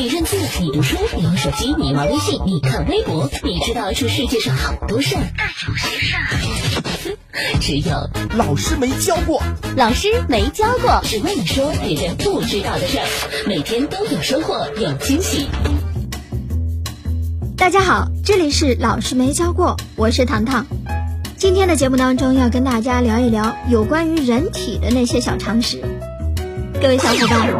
你认字，你读书，你玩手机，你玩微信，你看微博，你知道这世界上好多事儿，但有些事儿，只有 老师没教过。老师没教过，只为你说别人不知道的事儿，每天都有收获，有惊喜。大家好，这里是老师没教过，我是糖糖。今天的节目当中要跟大家聊一聊有关于人体的那些小常识。各位小伙伴，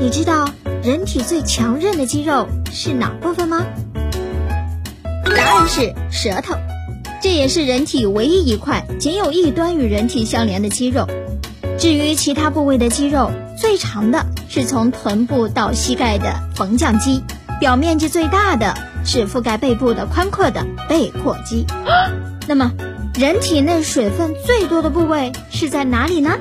你知道人体最强韧的肌肉是哪部分吗？答案是舌头，这也是人体唯一一块仅有一端与人体相连的肌肉。至于其他部位的肌肉，最长的是从臀部到膝盖的缝匠肌，表面积最大的是覆盖背部的宽阔的背阔肌。那么，人体内水分最多的部位是在哪里呢？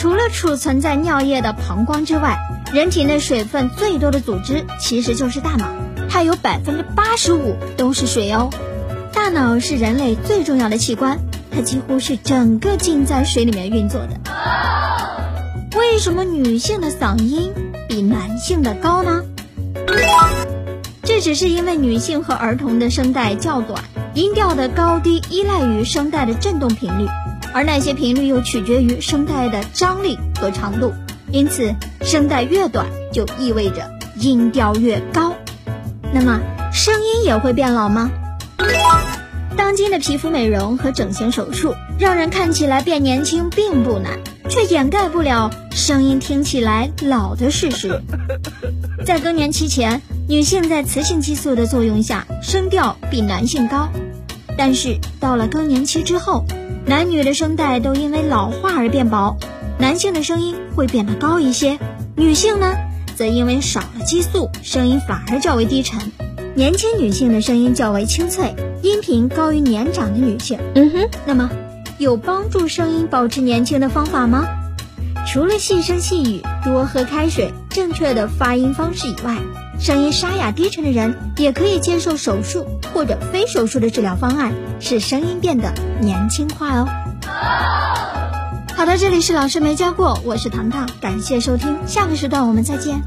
除了储存在尿液的膀胱之外，人体内水分最多的组织其实就是大脑，它有百分之八十五都是水哦。大脑是人类最重要的器官，它几乎是整个浸在水里面运作的。为什么女性的嗓音比男性的高呢？这只是因为女性和儿童的声带较短，音调的高低依赖于声带的振动频率。而那些频率又取决于声带的张力和长度，因此声带越短就意味着音调越高。那么声音也会变老吗？当今的皮肤美容和整形手术让人看起来变年轻并不难，却掩盖不了声音听起来老的事实。在更年期前，女性在雌性激素的作用下声调比男性高，但是到了更年期之后。男女的声带都因为老化而变薄，男性的声音会变得高一些，女性呢，则因为少了激素，声音反而较为低沉。年轻女性的声音较为清脆，音频高于年长的女性。嗯哼，那么有帮助声音保持年轻的方法吗？除了细声细语、多喝开水、正确的发音方式以外，声音沙哑低沉的人也可以接受手术或者非手术的治疗方案，使声音变得年轻化哦。好的，这里是老师没教过，我是糖糖，感谢收听，下个时段我们再见。